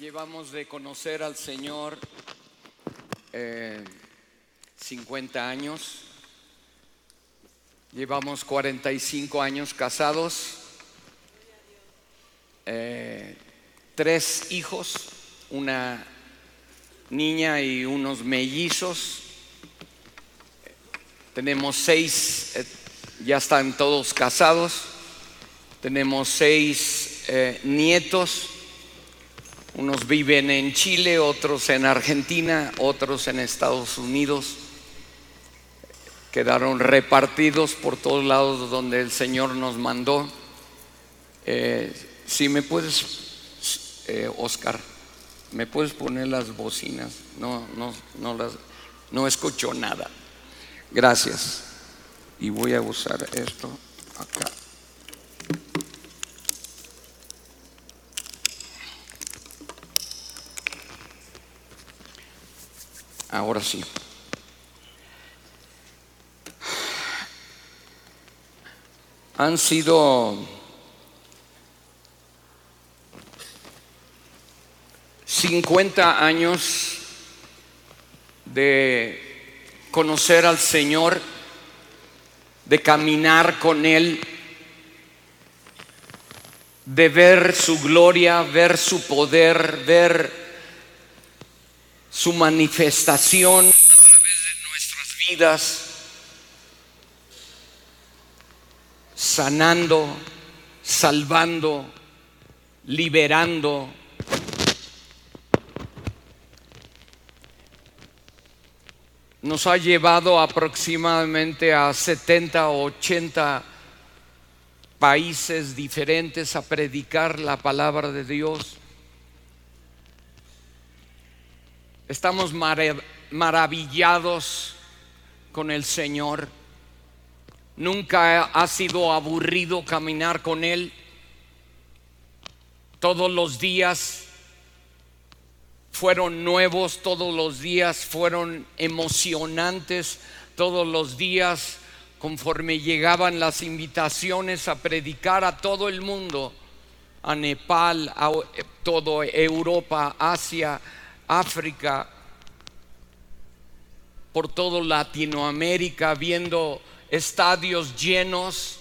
Llevamos de conocer al Señor eh, 50 años. Llevamos 45 años casados. Eh, tres hijos, una niña y unos mellizos. Tenemos seis, eh, ya están todos casados. Tenemos seis eh, nietos. Unos viven en Chile, otros en Argentina, otros en Estados Unidos. Quedaron repartidos por todos lados donde el Señor nos mandó. Eh, si me puedes, eh, Oscar, me puedes poner las bocinas. No, no, no las, no escucho nada. Gracias. Y voy a usar esto acá. Ahora sí. Han sido cincuenta años de conocer al Señor, de caminar con Él, de ver su gloria, ver su poder, ver su manifestación a través de nuestras vidas, sanando, salvando, liberando. Nos ha llevado aproximadamente a 70 o 80 países diferentes a predicar la palabra de Dios. Estamos maravillados con el Señor. Nunca ha sido aburrido caminar con Él. Todos los días fueron nuevos, todos los días fueron emocionantes, todos los días conforme llegaban las invitaciones a predicar a todo el mundo, a Nepal, a toda Europa, Asia, África, por todo Latinoamérica, viendo estadios llenos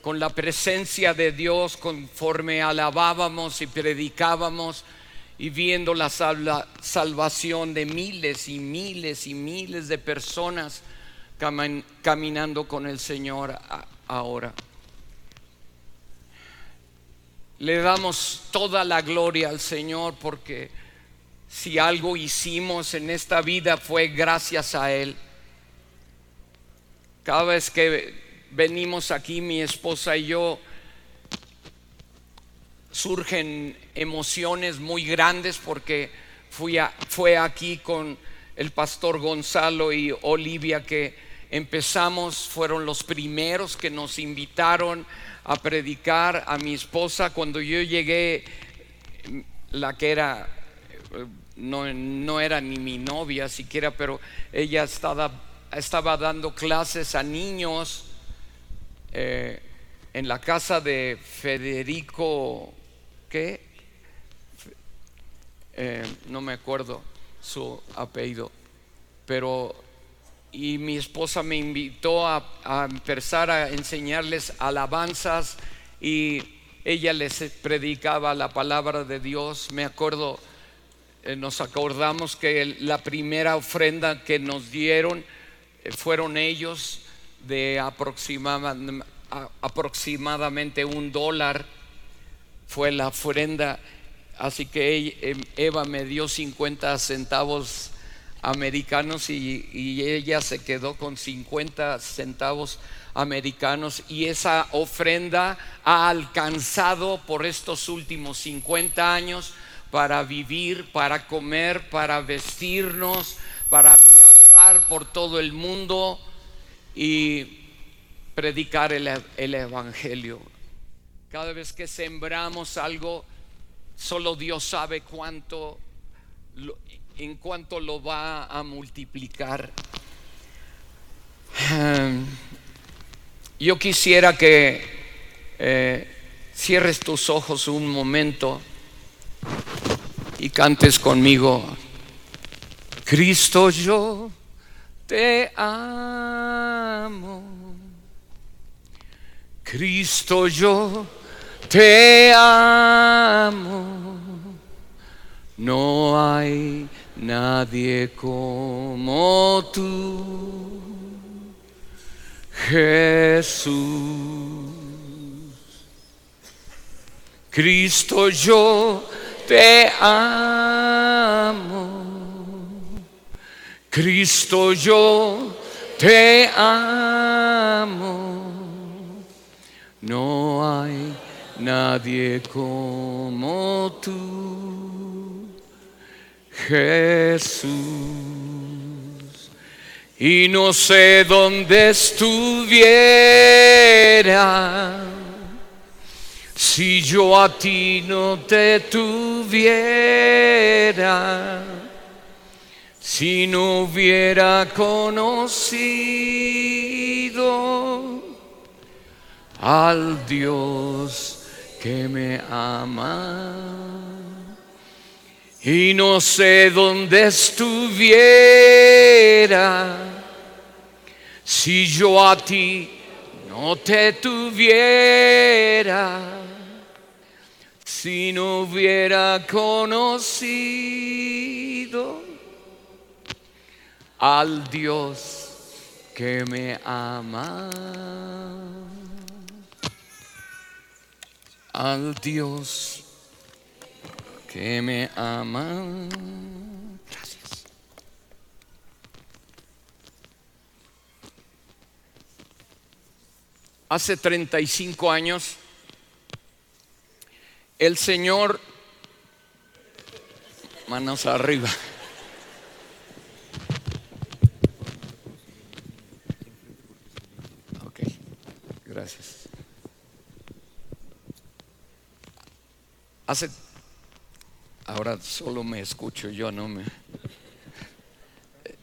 con la presencia de Dios conforme alabábamos y predicábamos y viendo la salvación de miles y miles y miles de personas caminando con el Señor ahora. Le damos toda la gloria al Señor porque si algo hicimos en esta vida fue gracias a Él. Cada vez que venimos aquí, mi esposa y yo, surgen emociones muy grandes porque fui fue aquí con el pastor Gonzalo y Olivia que empezamos, fueron los primeros que nos invitaron a predicar a mi esposa cuando yo llegué, la que era no, era ni mi novia siquiera, pero ella estaba, estaba dando clases a niños eh, en la casa de Federico, ¿qué? Eh, no me acuerdo su apellido, pero y mi esposa me invitó a, a, empezar a enseñarles alabanzas y ella les predicaba la palabra de Dios. Me acuerdo nos acordamos que la primera ofrenda que nos dieron eh, fueron ellos de aproximadamente un dólar. Fue la ofrenda. Así que em, Eva me dio 50 centavos americanos y, ella se quedó con 50 centavos americanos y esa ofrenda ha alcanzado por estos últimos 50 años para vivir, para comer, para vestirnos, para viajar por todo el mundo y predicar el, Evangelio. Cada vez que sembramos algo, solo Dios sabe cuánto, en cuánto lo va a multiplicar. Yo quisiera que eh, cierres tus ojos un momento y cantes conmigo. Cristo yo te amo. Cristo yo te amo. No hay nadie como tú, Jesús. Cristo yo te amo. Cristo yo te amo. No hay nadie como tú, Jesús. Y no sé dónde estuviera si yo a ti no te tuviera si no hubiera conocido al Dios que me ama y no sé dónde estuviera si yo a ti no te tuviera si no hubiera conocido al Dios que me ama, al Dios que me ama. Gracias. Hace 35 años, el Señor, manos arriba. Gracias. Hace, ahora solo me escucho, yo no me...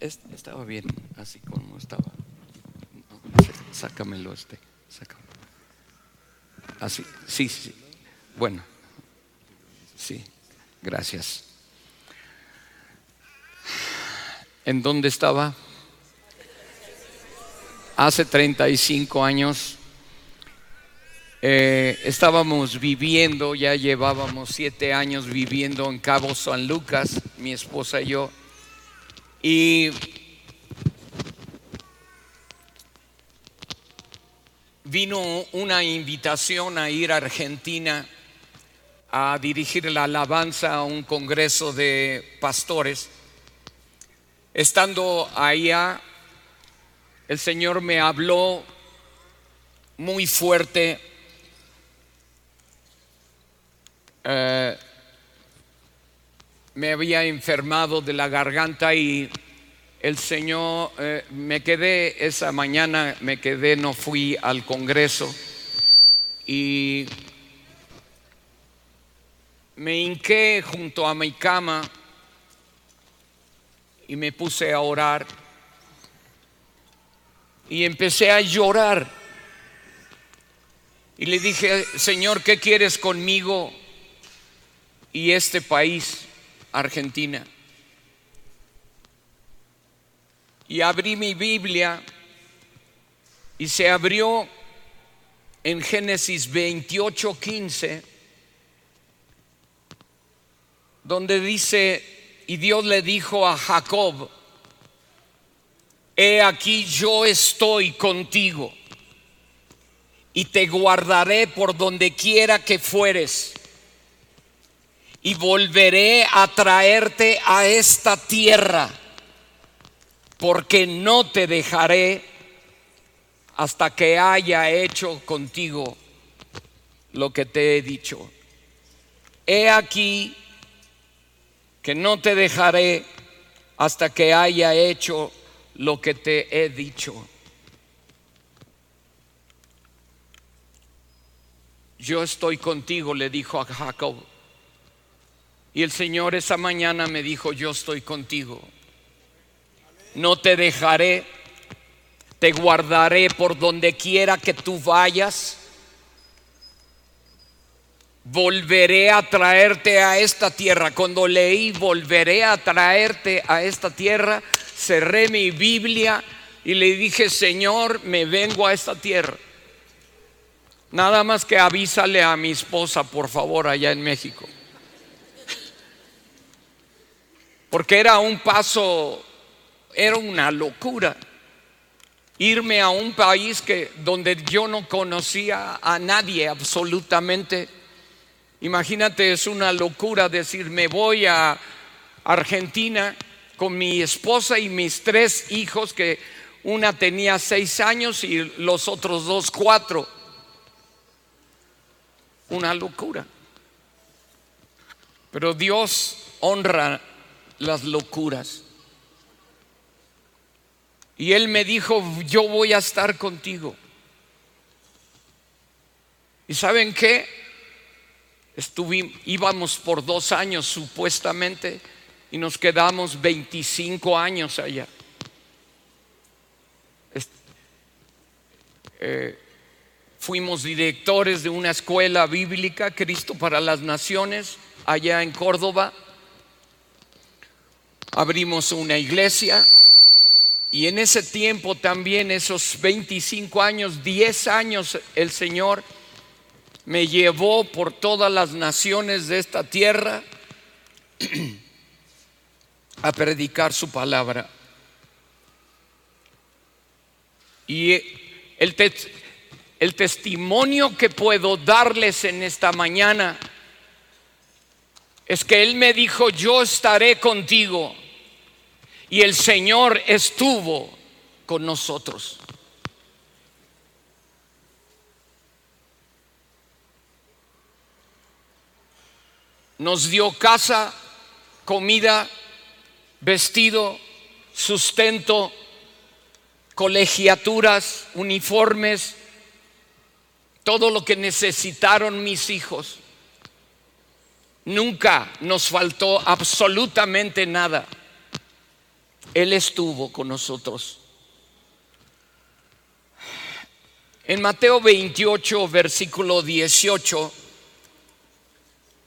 Estaba bien, así como estaba. Sácamelo este, sácamelo. Así, sí, sí. Bueno, gracias. ¿En dónde estaba? Hace 35 años eh, estábamos viviendo, ya llevábamos siete años viviendo en Cabo San Lucas, mi esposa y yo, y vino una invitación a ir a Argentina a dirigir la alabanza a un congreso de pastores. Estando allá, el Señor me habló muy fuerte Eh, me había enfermado de la garganta y el Señor, eh, me quedé esa mañana, me quedé, no fui al Congreso y me hinqué junto a mi cama y me puse a orar y empecé a llorar. Y le dije, Señor, ¿qué quieres conmigo? y este país, Argentina. Y abrí mi Biblia y se abrió en Génesis 28, 15, donde dice, y Dios le dijo a Jacob, he aquí yo estoy contigo y te guardaré por donde quiera que fueres y volveré a traerte a esta tierra, porque no te dejaré hasta que haya hecho contigo lo que te he dicho. He aquí que no te dejaré hasta que haya hecho lo que te he dicho. Yo estoy contigo, le dijo a Jacob. Y el Señor esa mañana me dijo, yo estoy contigo. No te dejaré, te guardaré por donde quiera que tú vayas. Volveré a traerte a esta tierra. Cuando leí volveré a traerte a esta tierra, cerré mi Biblia y le dije, Señor, me vengo a esta tierra. Nada más que avísale a mi esposa, por favor, allá en México. Porque era un paso, era una locura irme a un país que donde yo no conocía a nadie absolutamente. Imagínate, es una locura decir, me voy a Argentina con mi esposa y mis tres hijos, que una tenía seis años y los otros dos cuatro. Una locura. Pero Dios honra las locuras. Y él me dijo, yo voy a estar contigo. ¿Y saben qué? Estuvimos, íbamos por dos años supuestamente y nos quedamos 25 años allá. Eh, fuimos directores de una escuela bíblica, Cristo para las Naciones, allá en Córdoba. Abrimos una iglesia y en ese tiempo también, esos 25 años, 10 años, el Señor me llevó por todas las naciones de esta tierra a predicar su palabra. Y el, el testimonio que puedo darles en esta mañana es que Él me dijo, yo estaré contigo y el Señor estuvo con nosotros. Nos dio casa, comida, vestido, sustento, colegiaturas, uniformes, todo lo que necesitaron mis hijos. Nunca nos faltó absolutamente nada. Él estuvo con nosotros. En Mateo 28, versículo 18,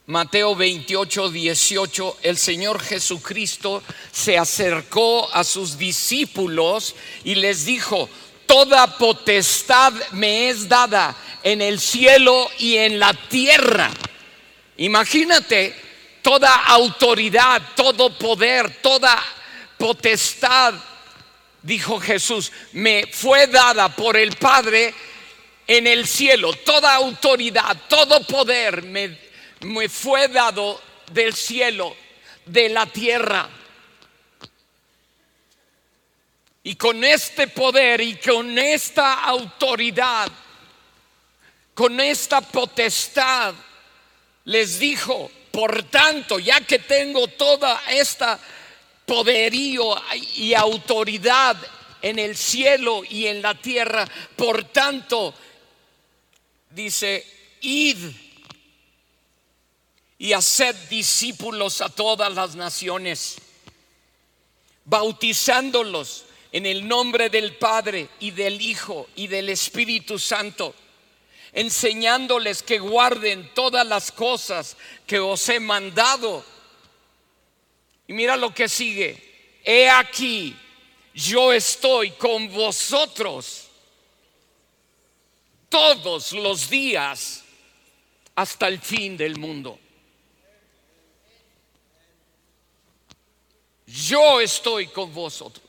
Mateo 28, 18, el Señor Jesucristo se acercó a sus discípulos y les dijo, toda potestad me es dada en el cielo y en la tierra. Imagínate toda autoridad, todo poder, toda potestad, dijo Jesús, me fue dada por el Padre en el cielo. Toda autoridad, todo poder me, me fue dado del cielo, de la tierra. Y con este poder y con esta autoridad, con esta potestad, les dijo, por tanto, ya que tengo toda esta poderío y autoridad en el cielo y en la tierra. Por tanto, dice, id y haced discípulos a todas las naciones, bautizándolos en el nombre del Padre y del Hijo y del Espíritu Santo, enseñándoles que guarden todas las cosas que os he mandado y mira lo que sigue. He aquí, yo estoy con vosotros todos los días hasta el fin del mundo. Yo estoy con vosotros.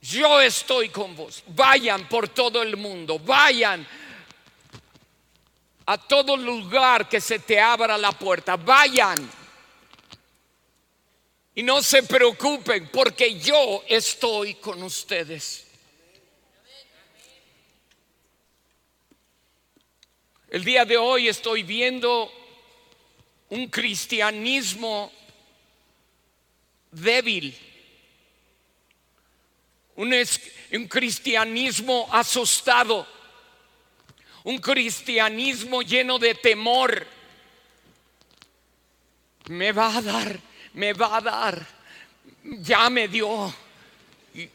Yo estoy con vos. Vayan por todo el mundo. Vayan a todo lugar que se te abra la puerta. Vayan y no se preocupen porque yo estoy con ustedes. El día de hoy estoy viendo un cristianismo débil, un, un, cristianismo asustado, un cristianismo lleno de temor. Me va a dar me va a dar, ya me dio. Y,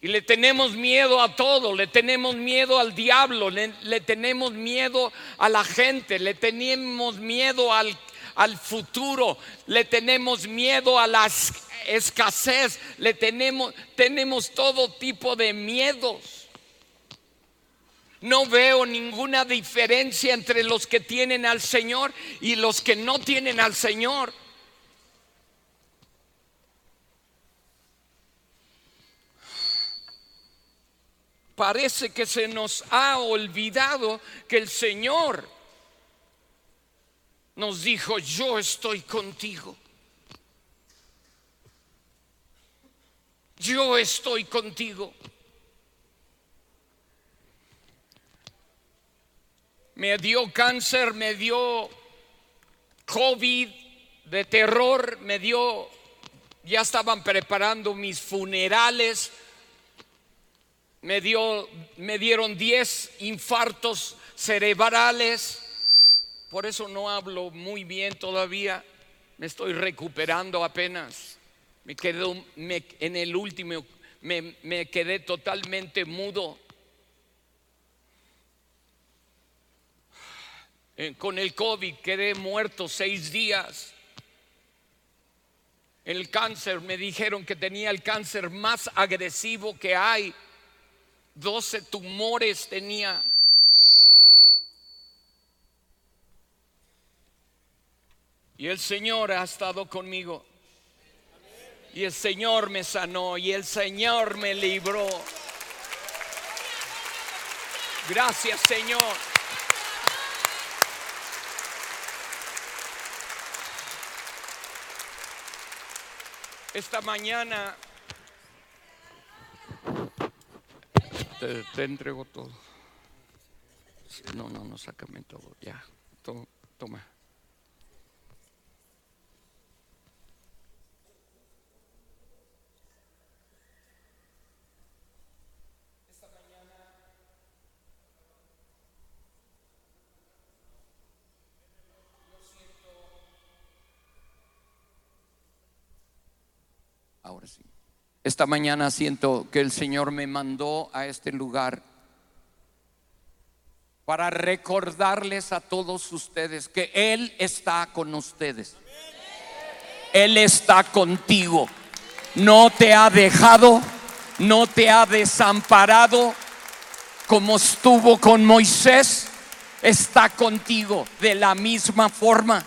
Y le tenemos miedo a todo, le tenemos miedo al diablo, le, le tenemos miedo a la gente, le tenemos miedo al, al futuro, le tenemos miedo a la escasez, le tenemos, tenemos todo tipo de miedos. No veo ninguna diferencia entre los que tienen al Señor y los que no tienen al Señor. parece que se nos ha olvidado que el Señor nos dijo, yo estoy contigo. Yo estoy contigo. Me dio cáncer, me dio COVID de terror, me dio, ya estaban preparando mis funerales me, dio, me dieron 10 infartos cerebrales, por eso no hablo muy bien todavía, me estoy recuperando apenas. Me quedé en el último, me, me quedé totalmente mudo. Eh, con el COVID quedé muerto seis días. El cáncer, me dijeron que tenía el cáncer más agresivo que hay 12 tumores tenía. Y el Señor ha estado conmigo. Y el Señor me sanó y el Señor me libró. Gracias Señor. Esta mañana te, entrego todo. No, no, no, sácame todo. Ya, toma. Ahora sí. Esta mañana siento que el Señor me mandó a este lugar para recordarles a todos ustedes que Él está con ustedes. Él está contigo. No te ha dejado, no te ha desamparado como estuvo con Moisés. Está contigo de la misma forma.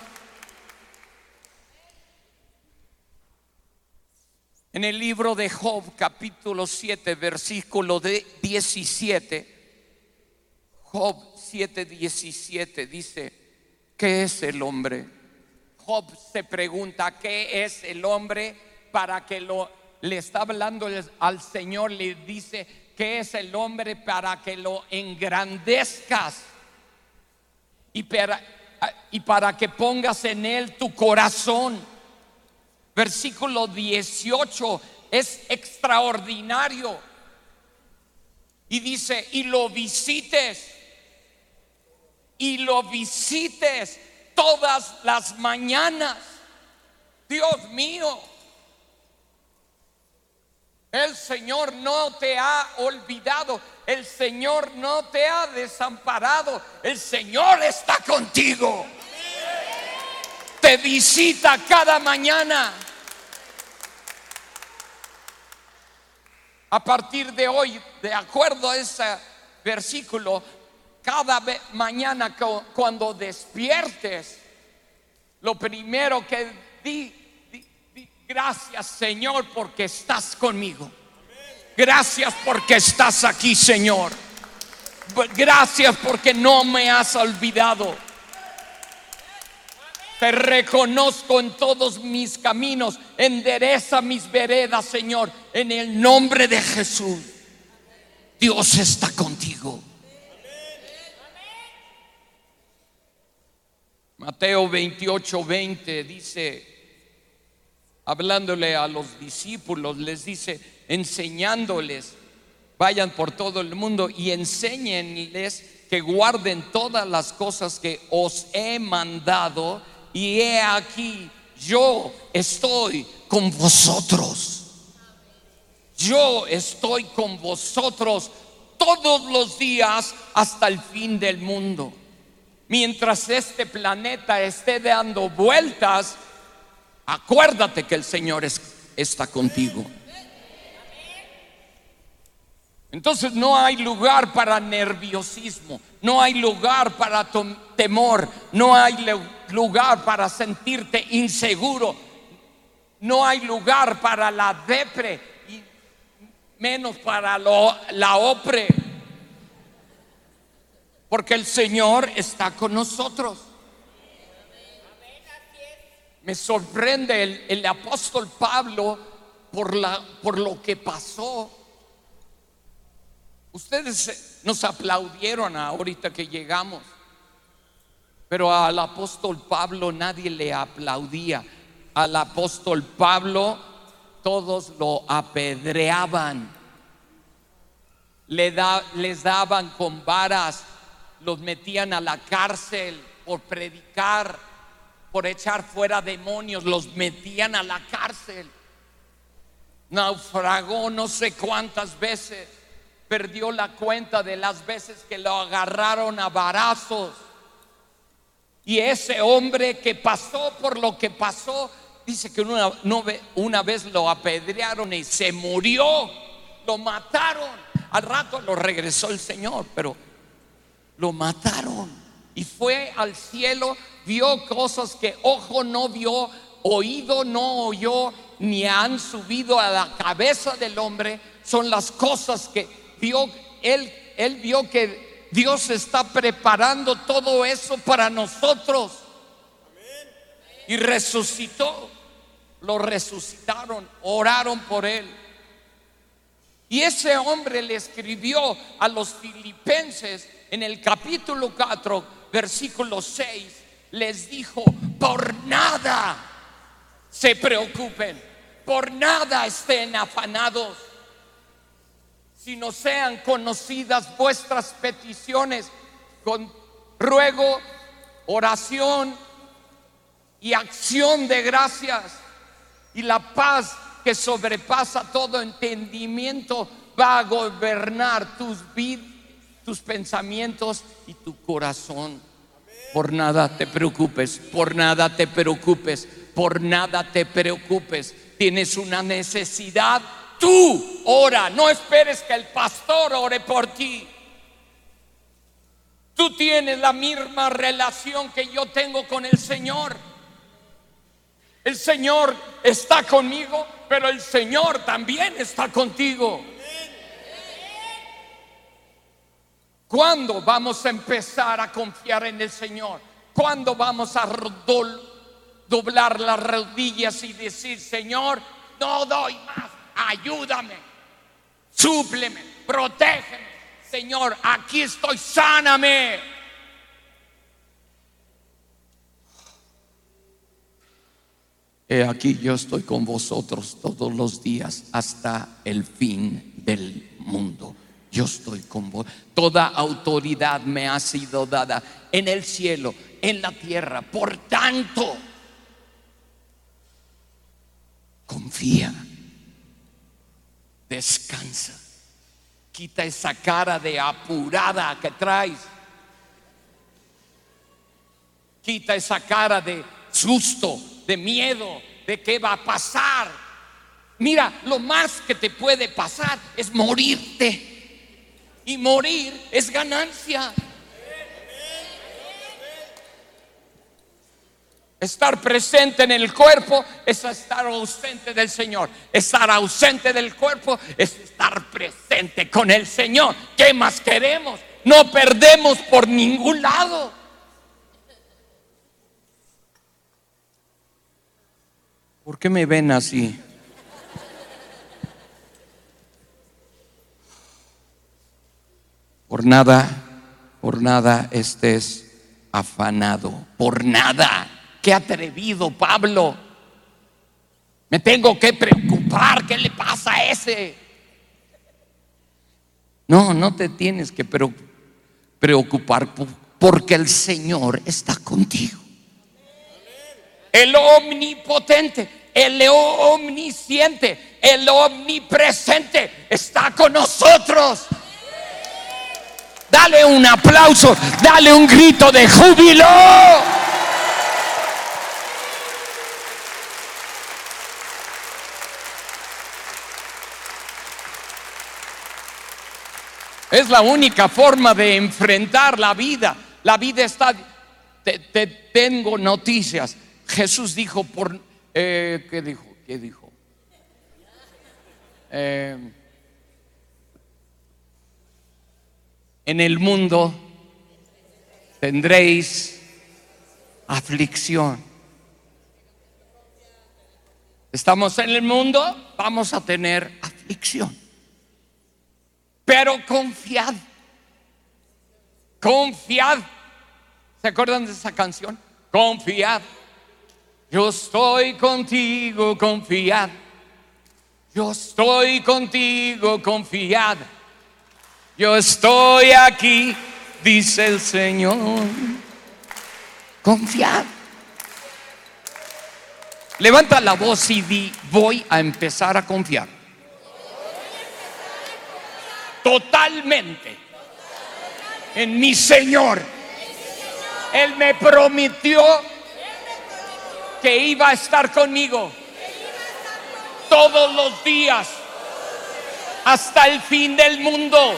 En el libro de Job, capítulo 7, versículo de 17, Job 7, 17 dice, ¿qué es el hombre? Job se pregunta, ¿qué es el hombre? Para que lo le está hablando al Señor, le dice, ¿qué es el hombre? Para que lo engrandezcas y para, y para que pongas en él tu corazón versículo 18 es extraordinario. Y dice, y lo visites, y lo visites todas las mañanas. Dios mío, el Señor no te ha olvidado, el Señor no te ha desamparado, el Señor está contigo. Te visita cada mañana. A partir de hoy, de acuerdo a ese versículo, cada mañana cuando despiertes, lo primero que di, gracias Señor porque estás conmigo. Gracias porque estás aquí, Señor. Gracias porque no me has olvidado. Te reconozco en todos mis caminos. Endereza mis veredas, Señor, en el nombre de Jesús. Dios está contigo. Mateo 28, 20 dice, hablándole a los discípulos, les dice, enseñándoles, vayan por todo el mundo y enséñenles que guarden todas las cosas que os he mandado y he aquí, yo estoy con vosotros. yo estoy con vosotros todos los días hasta el fin del mundo. Mientras este planeta esté dando vueltas, acuérdate que el Señor está contigo. Entonces no hay lugar para nerviosismo, no hay lugar para temor, no hay lugar para sentirte inseguro, no hay lugar para la depre y menos para la opre. Porque el Señor está con nosotros. Me sorprende el, apóstol Pablo por, la, por lo que pasó. Ustedes nos aplaudieron ahorita que llegamos, pero al apóstol Pablo nadie le aplaudía. Al apóstol Pablo todos lo apedreaban, les daban con varas, los metían a la cárcel por predicar, por echar fuera demonios, los metían a la cárcel. Naufragó no sé cuántas veces, perdió la cuenta de las veces que lo agarraron a varazos. Y ese hombre que pasó por lo que pasó, dice que una, una vez lo apedrearon y se murió, lo mataron. Al rato lo regresó el Señor, pero lo mataron. Y fue al cielo, vio cosas que ojo no vio, oído no oyó, ni han subido a la cabeza del hombre. Son las cosas que vio, él, él vio que Dios está preparando todo eso para nosotros. Y resucitó, lo resucitaron, oraron por él. Y ese hombre le escribió a los filipenses en el capítulo 4, versículo 6, les dijo, por nada se preocupen, por nada estén afanados, sino sean conocidas vuestras peticiones con ruego, oración y acción de gracias. Y la paz que sobrepasa todo entendimiento va a gobernar tus vidas tus pensamientos y tu corazón. Por nada te preocupes, por nada te preocupes, por nada te preocupes. Tienes una necesidad, tú ora, no esperes que el pastor ore por ti. Tú tienes la misma relación que yo tengo con el Señor. El Señor está conmigo, pero el Señor también está contigo. ¿Cuándo vamos a empezar a confiar en el Señor? ¿Cuándo vamos a doblar las rodillas y decir, Señor, no doy más, ayúdame, súpleme, protégeme, Señor, aquí estoy, sáname. He aquí yo estoy con vosotros todos los días hasta el fin del mundo yo estoy con vos. Toda autoridad me ha sido dada en el cielo, en la tierra. Por tanto, confía, descansa, quita esa cara de apurada que traes. Quita esa cara de susto, de miedo, de qué va a pasar. Mira, lo más que te puede pasar es morirte y morir es ganancia. Estar presente en el cuerpo es estar ausente del Señor. Estar ausente del cuerpo es estar presente con el Señor. ¿Qué más queremos? No perdemos por ningún lado. ¿Por qué me ven así? Por nada, por nada estés afanado. Por nada. Qué atrevido Pablo. Me tengo que preocupar. ¿Qué le pasa a ese? No, no te tienes que preocupar porque el Señor está contigo. El omnipotente, el omnisciente, el omnipresente está con nosotros. Dale un aplauso, dale un grito de júbilo. Es la única forma de enfrentar la vida. La vida está... Te, tengo noticias. Jesús dijo por... Eh, ¿Qué dijo? ¿Qué dijo? Eh, en el mundo tendréis aflicción. Estamos en el mundo, vamos a tener aflicción. Pero confiad, confiad. ¿Se acuerdan de esa canción? Confiad. Yo estoy contigo, confiad. Yo estoy contigo, confiad. Yo estoy aquí, dice el Señor. Confiad. Levanta la voz y di, voy a empezar a confiar. Totalmente en mi Señor. Él me prometió que iba a estar conmigo todos los días hasta el fin del mundo.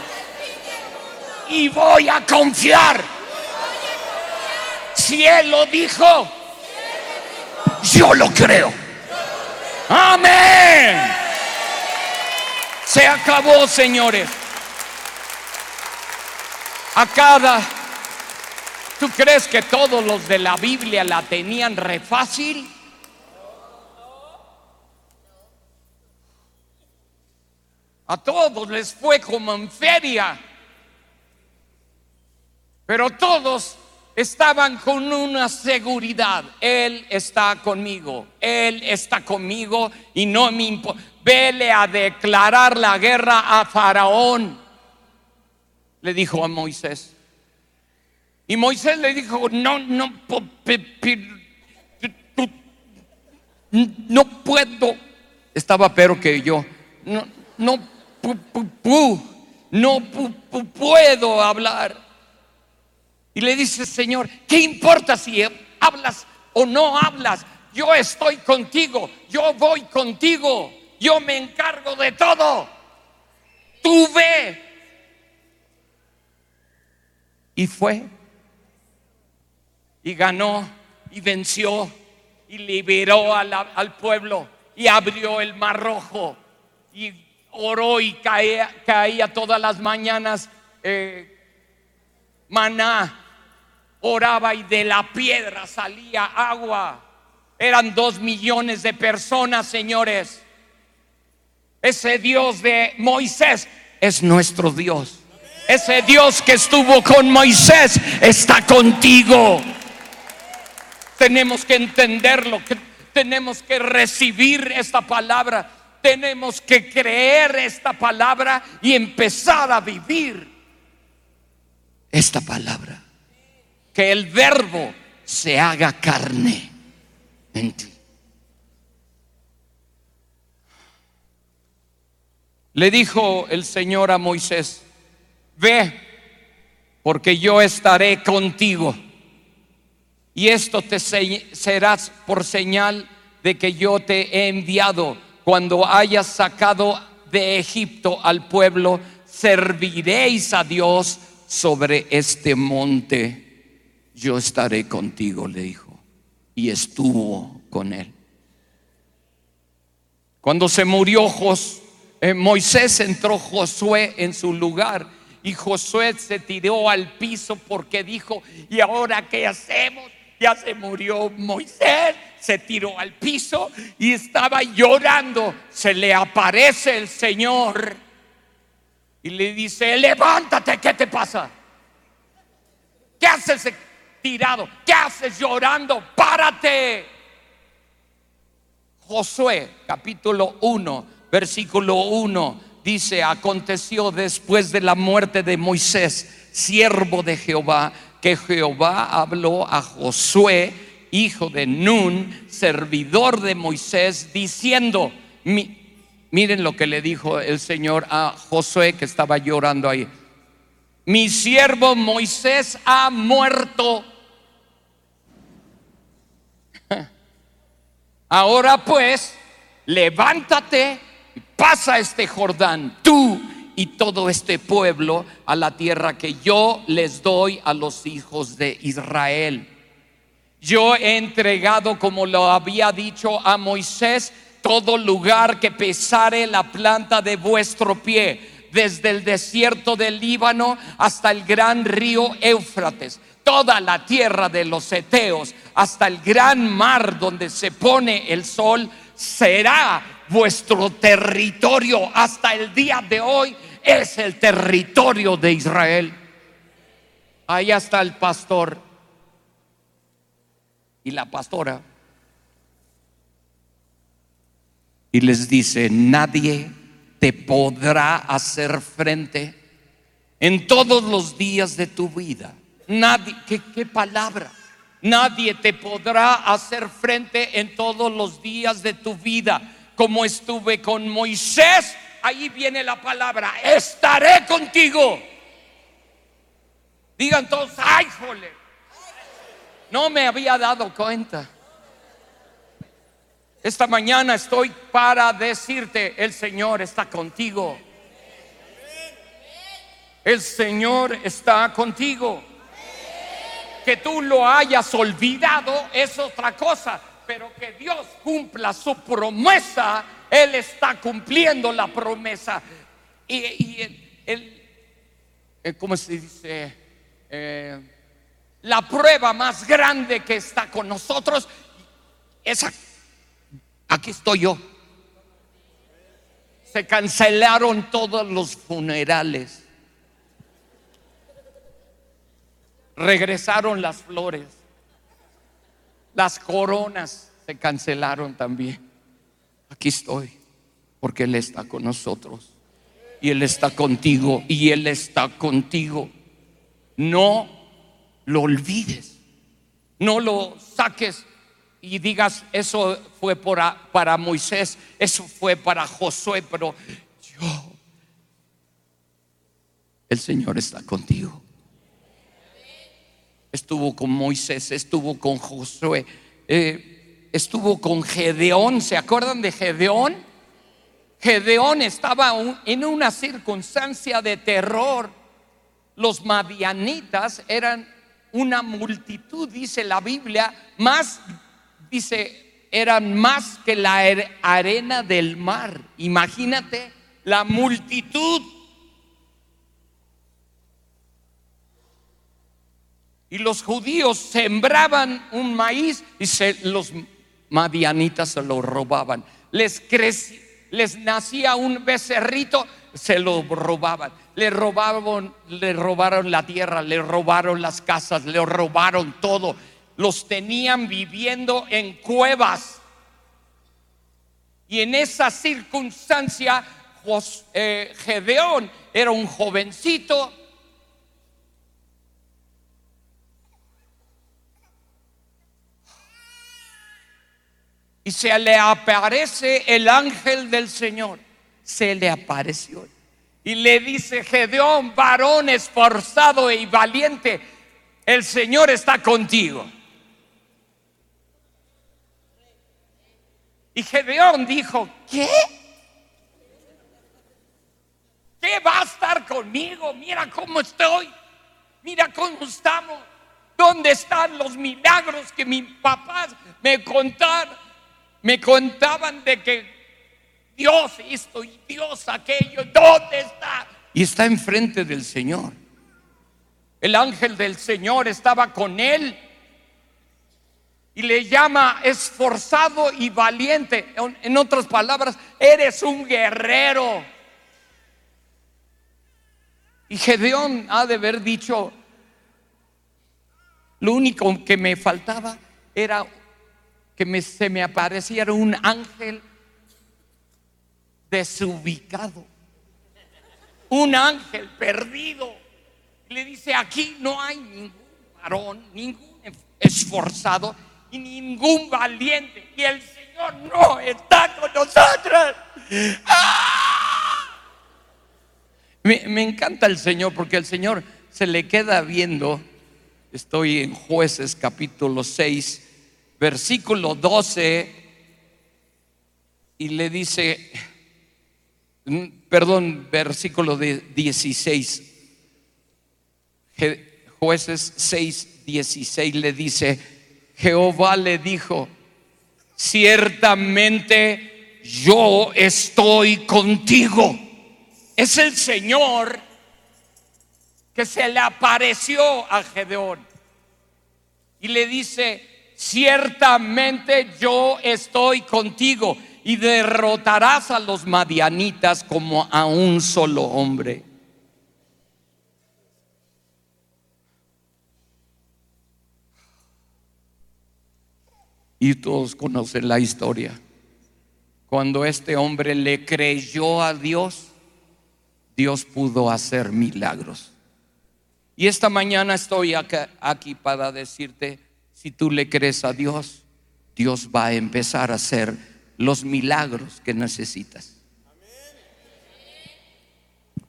Y voy a confiar. Si Él lo dijo, yo lo creo. Amén. Se acabó, señores a cada... ¿Tú crees que todos los de la Biblia la tenían re fácil? A todos les fue como en feria. Pero todos estaban con una seguridad. Él está conmigo. Él está conmigo y no me importa. Vele a declarar la guerra a Faraón le dijo a Moisés. Y Moisés le dijo, no, no, no puedo. Estaba pero que yo, no, no, no puedo hablar. Y le dice, Señor, ¿qué importa si hablas o no hablas? Yo estoy contigo, yo voy contigo, yo me encargo de todo. Tú ve y fue. Y ganó y venció y liberó al pueblo y abrió el mar rojo y oró y caía, todas las mañanas eh, maná. Oraba y de la piedra salía agua. Eran dos millones de personas, señores. Ese Dios de Moisés es nuestro Dios. Ese Dios que estuvo con Moisés está contigo. Tenemos que entenderlo, tenemos que recibir esta palabra, tenemos que creer esta palabra y empezar a vivir esta palabra. Que el verbo se haga carne en ti. Le dijo el Señor a Moisés, ve, porque yo estaré contigo. Y esto te serás por señal de que yo te he enviado cuando hayas sacado de Egipto al pueblo, serviréis a Dios sobre este monte. Yo estaré contigo, le dijo. Y estuvo con él. Cuando se murió eh, Moisés, entró Josué en su lugar y Josué se tiró al piso porque dijo, ¿y ahora qué hacemos? Ya se murió Moisés, se tiró al piso y estaba llorando. Se le aparece el Señor y le dice, levántate, ¿qué te pasa? ¿Qué haces tirado? ¿Qué haces llorando? Párate. Josué capítulo 1, versículo 1 dice, aconteció después de la muerte de Moisés, siervo de Jehová, que Jehová habló a Josué, hijo de Nun, servidor de Moisés, diciendo, Miren lo que le dijo el Señor a Josué que estaba llorando ahí. Mi siervo Moisés ha muerto. Ahora pues, levántate, pasa este Jordán, tú y todo este pueblo a la tierra que yo les doy a los hijos de Israel. Yo he entregado, como lo había dicho a Moisés, todo lugar que pesare la planta de vuestro pie, desde el desierto del Líbano hasta el gran río Éufrates, toda la tierra de los Eteos, hasta el gran mar donde se pone el sol, será vuestro territorio hasta el día de hoy, es el territorio de Israel. Ahí está el pastor y la pastora. Y les dice, nadie te podrá hacer frente en todos los días de tu vida. Nadie, ¿qué, qué palabra? Nadie te podrá hacer frente en todos los días de tu vida. Como estuve con Moisés, ahí viene la palabra, estaré contigo. Digan todos, ay, jole. No me había dado cuenta. Esta mañana estoy para decirte, el Señor está contigo. El Señor está contigo. Que tú lo hayas olvidado es otra cosa, pero que Dios cumpla su promesa, Él está cumpliendo la promesa. Y, el, eh, ¿cómo se dice? Eh, la prueba más grande que está con nosotros es aquí estoy yo. Se cancelaron todos los funerales. Regresaron las flores. Las coronas se cancelaron también. Aquí estoy, porque Él está con nosotros. Y Él está contigo. Y Él está contigo. No lo olvides. No lo saques y digas, eso fue para, Moisés, eso fue para Josué, pero yo, el Señor está contigo estuvo con Moisés, estuvo con Josué, eh, estuvo con Gedeón. ¿Se acuerdan de Gedeón? Gedeón estaba en una circunstancia de terror. Los madianitas eran una multitud, dice la Biblia, más, dice, eran más que la arena del mar. Imagínate la multitud Y los judíos sembraban un maíz y se, los madianitas se lo robaban. Les, les nacía un becerrito, se lo robaban. Le robaron, le robaron la tierra, le robaron las casas, le robaron todo. Los tenían viviendo en cuevas. Y en esa circunstancia, eh, Gedeón era un jovencito Y se le aparece el ángel del Señor. Se le apareció. Y le dice, Gedeón, varón esforzado y valiente, el Señor está contigo. Y Gedeón dijo, ¿qué? ¿Qué va a estar conmigo? Mira cómo estoy. Mira cómo estamos. ¿Dónde están los milagros que mis papás me contaron? Me contaban de que Dios esto y Dios aquello, ¿dónde está? Y está enfrente del Señor. El ángel del Señor estaba con él y le llama esforzado y valiente. En otras palabras, eres un guerrero. Y Gedeón ha de haber dicho, lo único que me faltaba era que se me apareciera un ángel desubicado, un ángel perdido. le dice, aquí no hay ningún varón, ningún esforzado y ningún valiente. Y el Señor no está con nosotros. ¡Ah! Me, me encanta el Señor porque el Señor se le queda viendo. Estoy en jueces capítulo 6, versículo 12, y le dice, mm, perdón, versículo de 16. Je- Jueces 6, 16 le dice, Jehová le dijo, ciertamente yo estoy contigo. Es el Señor que se le apareció a Gedeón y le dice, ciertamente yo estoy contigo y derrotarás a los madianitas como a un solo hombre. Y todos conocen la historia. Cuando este hombre le creyó a Dios, Dios pudo hacer milagros. Y esta mañana estoy aquí para decirte, si tú le crees a Dios, Dios va a empezar a hacer los milagros que necesitas.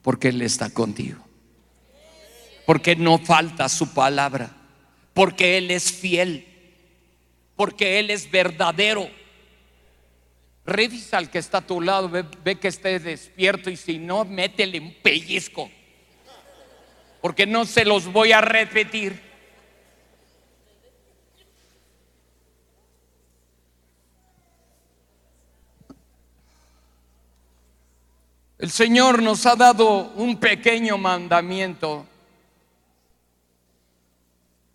Porque Él está contigo. Porque no falta su palabra. Porque Él es fiel. Porque Él es verdadero. Revisa al que está a tu lado, ve, ve que esté despierto y si no, métele un pellizco. Porque no se los voy a repetir. El Señor nos ha dado un pequeño mandamiento.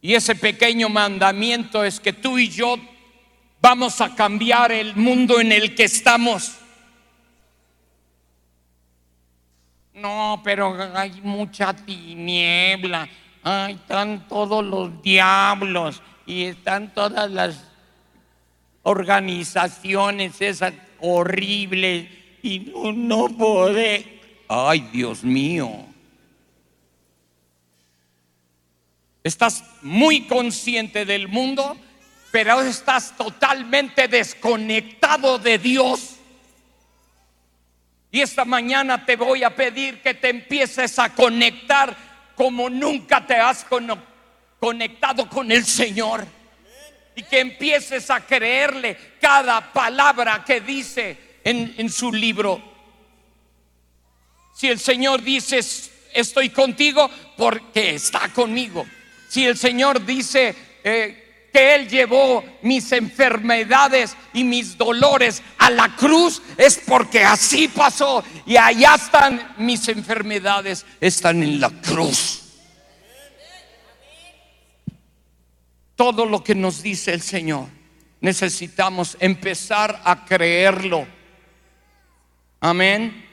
Y ese pequeño mandamiento es que tú y yo vamos a cambiar el mundo en el que estamos. No, pero hay mucha tiniebla. Ay, están todos los diablos y están todas las organizaciones esas horribles y no, no puede. Ay, Dios mío. Estás muy consciente del mundo, pero estás totalmente desconectado de Dios. Y esta mañana te voy a pedir que te empieces a conectar como nunca te has conectado con el Señor. Y que empieces a creerle cada palabra que dice en, su libro. Si el Señor dice, estoy contigo, porque está conmigo. Si el Señor dice eh, que Él llevó mis enfermedades y mis dolores a la cruz, es porque así pasó. Y allá están mis enfermedades, están en la cruz. Todo lo que nos dice el Señor, necesitamos empezar a creerlo. Amén.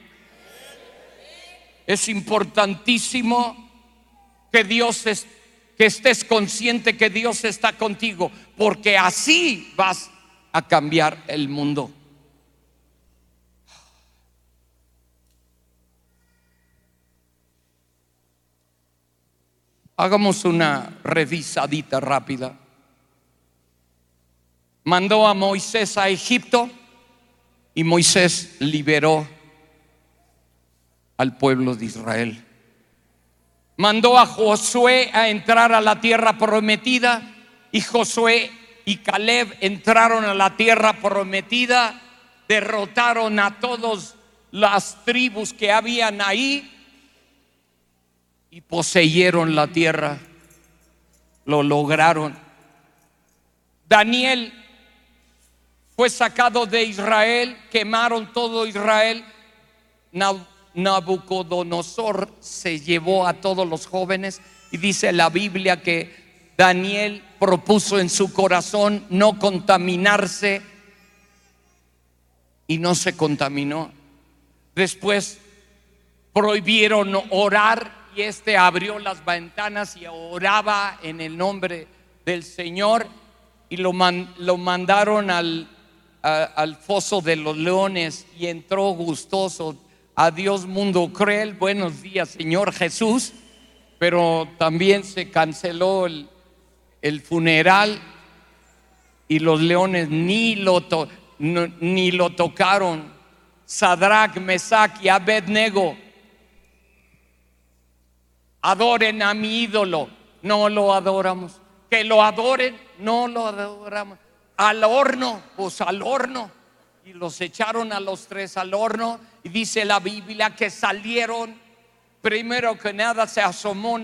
Es importantísimo que Dios es- que estés consciente que Dios está contigo, porque así vas a cambiar el mundo. Hagamos una revisadita rápida. Mandó a Moisés a Egipto y Moisés liberó al pueblo de Israel. Mandó a Josué a entrar a la tierra prometida y Josué y Caleb entraron a la tierra prometida, derrotaron a todas las tribus que habían ahí y poseyeron la tierra. Lo lograron. Daniel fue sacado de Israel, quemaron todo Israel. Nab- Nabucodonosor se llevó a todos los jóvenes y dice la Biblia que Daniel propuso en su corazón no contaminarse y no se contaminó. Después prohibieron orar y este abrió las ventanas y oraba en el nombre del Señor y lo, lo mandaron al, al foso de los leones y entró gustoso. Adiós mundo cruel, buenos días Señor Jesús, pero también se canceló el, el funeral y los leones ni lo, to- ni lo tocaron. Sadrach, Mesach y Abednego, adoren a mi ídolo, no lo adoramos. Que lo adoren, no lo adoramos. Al horno, pues al horno. Y los echaron a los tres al horno. Y dice la Biblia que salieron. Primero que nada se asomó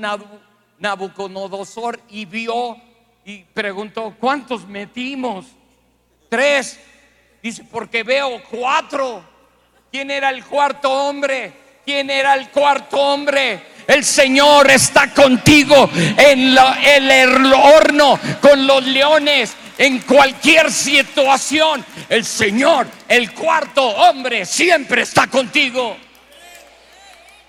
Nabucodonosor y vio y preguntó, ¿cuántos metimos? Tres. Dice, porque veo cuatro. ¿Quién era el cuarto hombre? ¿Quién era el cuarto hombre? El Señor está contigo en, el horno con los leones, en cualquier situación. El Señor, el cuarto hombre, siempre está contigo.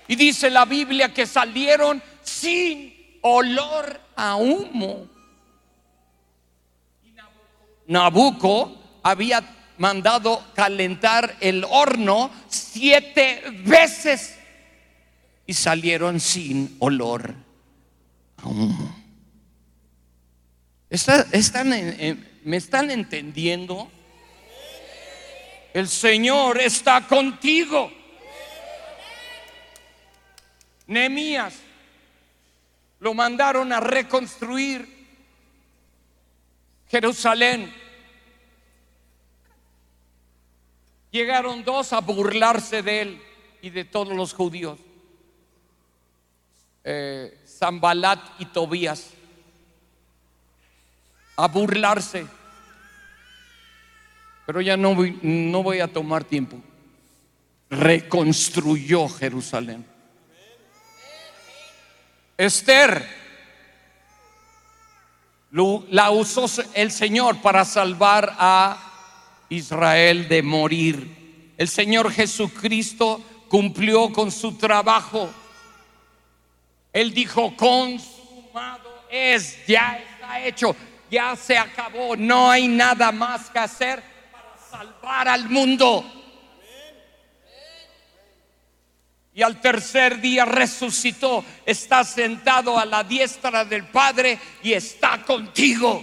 Y dice la Biblia que salieron sin olor a humo. Nabucco había mandado calentar el horno siete veces y salieron sin olor a humo. ¿Están, ¿Me están entendiendo? El Señor está contigo. Nehemías lo mandaron a reconstruir Jerusalén. Llegaron dos a burlarse de él y de todos los judíos. Eh, Zambalat y Tobías. A burlarse. Pero ya no no voy a tomar tiempo. Reconstruyó Jerusalén. Esther la usó el Señor para salvar a Israel de morir. El Señor Jesucristo cumplió con su trabajo. Él dijo, consumado es, ya está hecho, ya se acabó, no hay nada más que hacer para salvar al mundo. Y al tercer día resucitó, está sentado a la diestra del Padre y está contigo.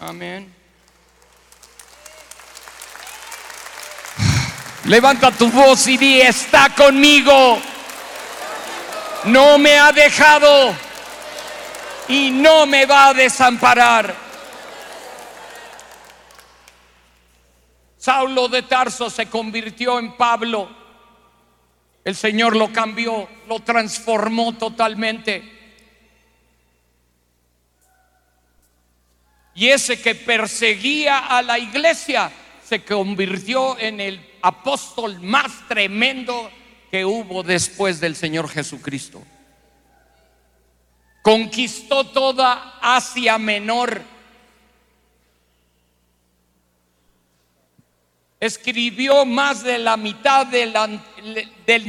Amén. Levanta tu voz y di, está conmigo. No me ha dejado y no me va a desamparar. Saulo de Tarso se convirtió en Pablo. El Señor lo cambió, lo transformó totalmente. Y ese que perseguía a la iglesia se convirtió en el apóstol más tremendo que hubo después del Señor Jesucristo. Conquistó toda Asia Menor. Escribió más de la mitad del,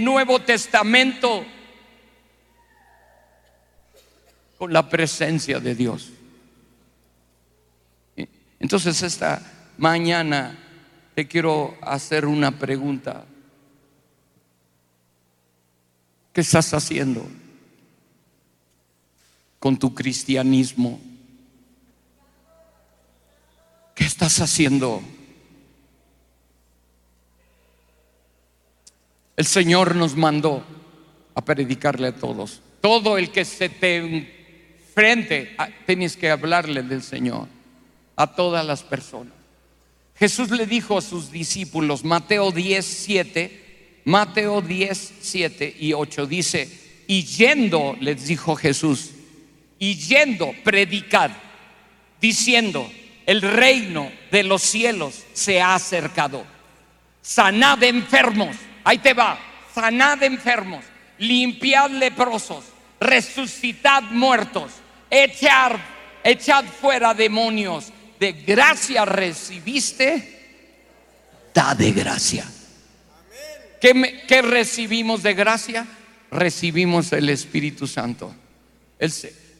Nuevo Testamento con la presencia de Dios. Entonces esta mañana te quiero hacer una pregunta. ¿Qué estás haciendo con tu cristianismo? ¿Qué estás haciendo? El Señor nos mandó a predicarle a todos. Todo el que se te enfrente, ah, tienes que hablarle del Señor a todas las personas. Jesús le dijo a sus discípulos, Mateo 10, 7, Mateo 10, 7 y 8, dice, y yendo, les dijo Jesús, y yendo, predicad, diciendo, el reino de los cielos se ha acercado. Sanad enfermos, ahí te va, sanad enfermos, limpiad leprosos, resucitad muertos, echad, echad fuera demonios de gracia recibiste, da de gracia. ¿Qué, recibimos de gracia? Recibimos el Espíritu Santo. El,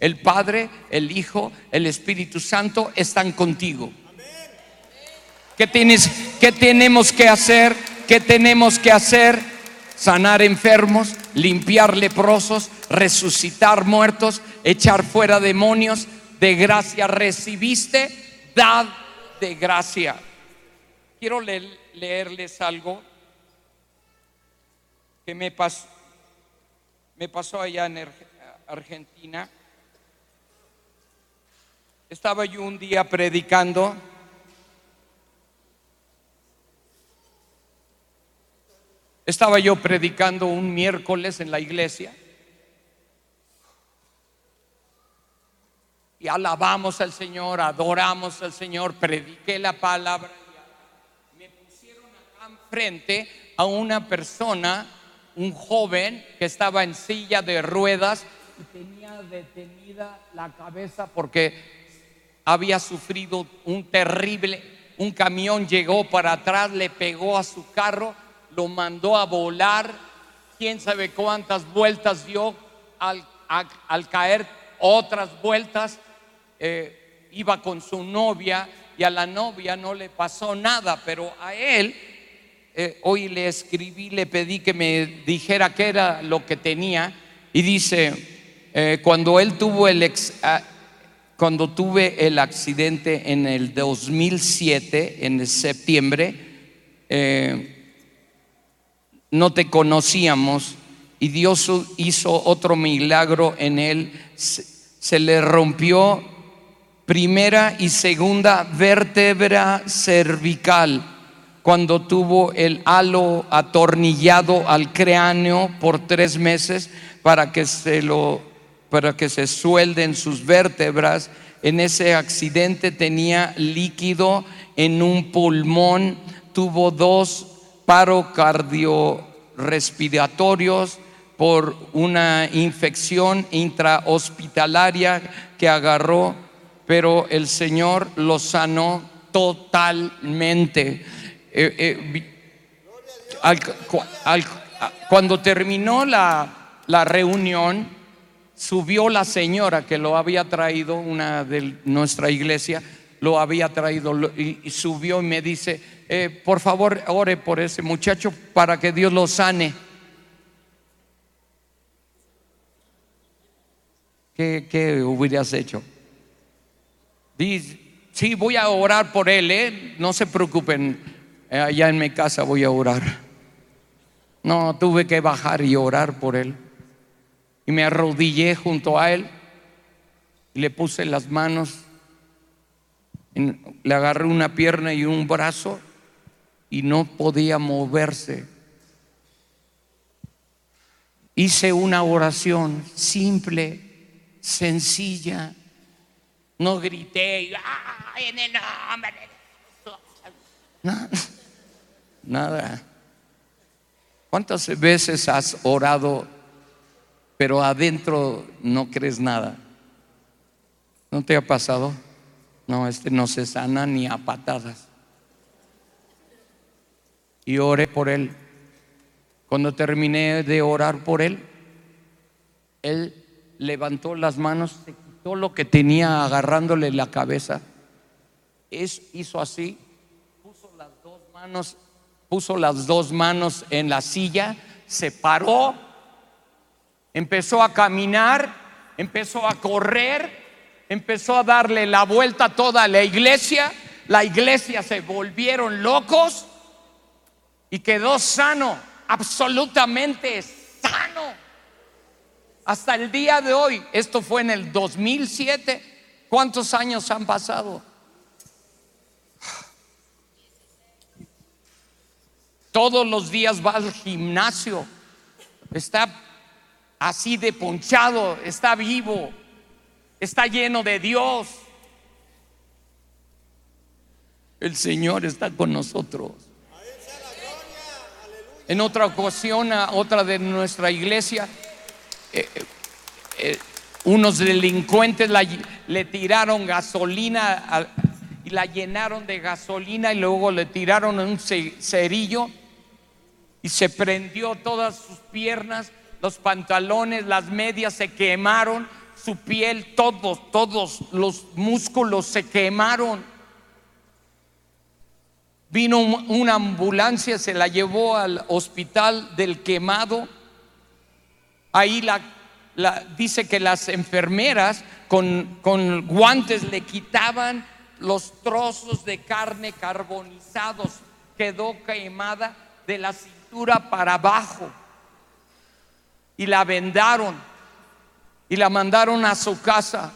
el Padre, el Hijo, el Espíritu Santo están contigo. ¿Qué, tienes, ¿Qué tenemos que hacer? ¿Qué tenemos que hacer? Sanar enfermos, limpiar leprosos, resucitar muertos, echar fuera demonios. De gracia recibiste, dad de gracia. quiero leerles algo que me pasó, me pasó allá en Argentina. Estaba yo un día predicando. Estaba yo predicando un miércoles en la iglesia. Y alabamos al Señor, adoramos al Señor, prediqué la palabra. Me pusieron acá enfrente a una persona, un joven que estaba en silla de ruedas y tenía detenida la cabeza porque había sufrido un terrible, un camión llegó para atrás, le pegó a su carro, lo mandó a volar, quién sabe cuántas vueltas dio al, caer otras vueltas, eh, iba con su novia y a la novia no le pasó nada, pero a él eh, hoy le escribí, le pedí que me dijera qué era lo que tenía y dice, eh, cuando él tuvo el, ex, cuando tuve el accidente en el 2007, en septiembre, eh, no te conocíamos y Dios hizo otro milagro en él. Se, le rompió primera y segunda vértebra cervical cuando tuvo el halo atornillado al cráneo por tres meses para que se lo para que se suelden sus vértebras. En ese accidente tenía líquido en un pulmón, tuvo dos paro cardiorrespiratorios por una infección intrahospitalaria que agarró, pero el Señor lo sanó totalmente. Eh, eh, cuando terminó la, la reunión, subió la señora que lo había traído, una de nuestra iglesia, lo había traído y, subió y me dice, eh, por favor, ore por ese muchacho para que Dios lo sane. ¿Qué, qué hubieras hecho? Dice, sí, voy a orar por él, ¿eh? no se preocupen, eh, allá en mi casa voy a orar. No, tuve que bajar y orar por él y me arrodillé junto a él y le puse las manos, le agarré una pierna y un brazo y no podía moverse. Hice una oración simple, sencilla. No grité, en el nombre. Nada. ¿Cuántas veces has orado pero adentro no crees nada. ¿No te ha pasado? No, este no se sana ni a patadas. Y oré por él. Cuando terminé de orar por él, él levantó las manos, se quitó lo que tenía agarrándole la cabeza. Es, hizo así, puso las dos manos, puso las dos manos en la silla, se paró empezó a caminar, empezó a correr, empezó a darle la vuelta a toda la iglesia, la iglesia se volvieron locos y quedó sano, absolutamente sano. Hasta el día de hoy, esto fue en el 2007, ¿cuántos años han pasado? Todos los días va al gimnasio, está así de ponchado, está vivo, está lleno de Dios. El Señor está con nosotros. En otra ocasión, a otra de nuestra iglesia, eh, eh, eh, unos delincuentes le tiraron gasolina y la llenaron de gasolina y luego le tiraron un cerillo y se prendió todas sus piernas los pantalones, las medias se quemaron, su piel, todos, todos los músculos se quemaron. Vino una ambulancia, se la llevó al hospital del quemado. Ahí la, dice que las enfermeras con, con guantes le quitaban los trozos de carne carbonizados quedó quemada de la cintura para abajo. Y la vendaron y la mandaron a su casa.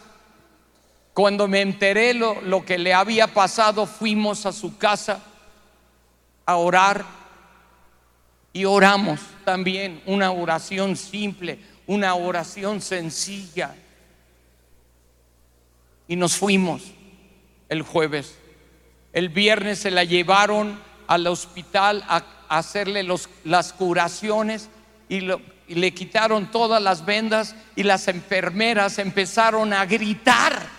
Cuando me enteré lo, lo que le había pasado, fuimos a su casa a orar y oramos también una oración simple, una oración sencilla. Y nos fuimos el jueves. El viernes se la llevaron al hospital a, hacerle los, las curaciones y, y le quitaron todas las vendas y las enfermeras empezaron a gritar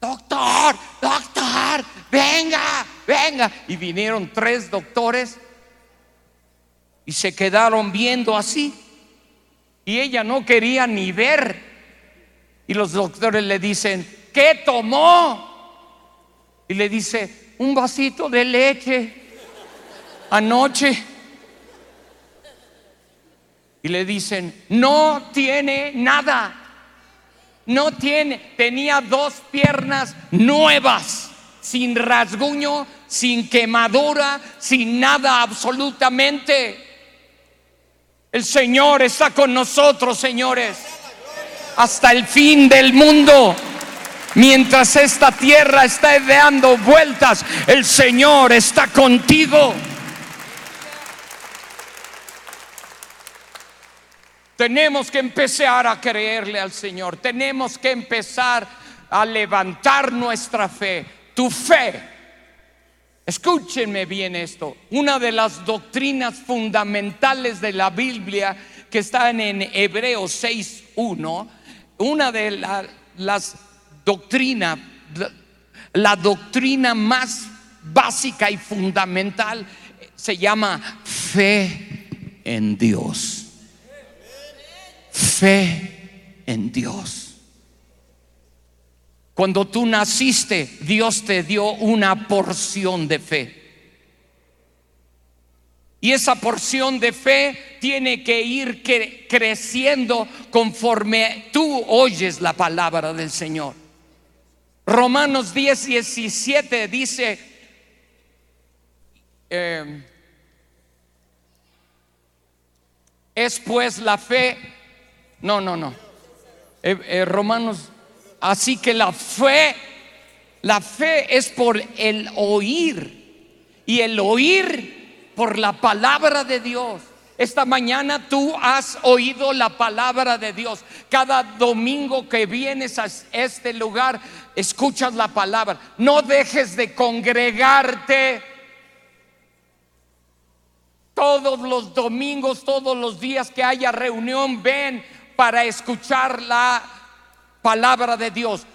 doctor, doctor, venga, venga. Y vinieron tres doctores y se quedaron viendo así. Y ella no quería ni ver. Y los doctores le dicen, ¿qué tomó? Y le dice, un vasito de leche anoche. Y le dicen, no tiene nada no tiene, tenía dos piernas nuevas, sin rasguño, sin quemadura, sin nada absolutamente. El Señor está con nosotros, señores, hasta el fin del mundo. Mientras esta tierra está dando vueltas, el Señor está contigo. Tenemos que empezar a creerle al Señor. Tenemos que empezar a levantar nuestra fe. Tu fe. Escúchenme bien esto. Una de las doctrinas fundamentales de la Biblia que están en Hebreos 6.1, una de las doctrinas, la doctrina más básica y fundamental se llama fe en Dios fe en Dios. Cuando tú naciste, Dios te dio una porción de fe. Y esa porción de fe tiene que ir creciendo conforme tú oyes la palabra del Señor. Romanos 10, 17 dice, eh, es pues la fe no, no, no. Eh, eh, Romanos, así que la fe, la fe es por el oír y el oír por la palabra de Dios. Esta mañana tú has oído la palabra de Dios. Cada domingo que vienes a este lugar, escuchas la palabra. No dejes de congregarte. Todos los domingos, todos los días que haya reunión, ven, para escuchar la palabra de Dios.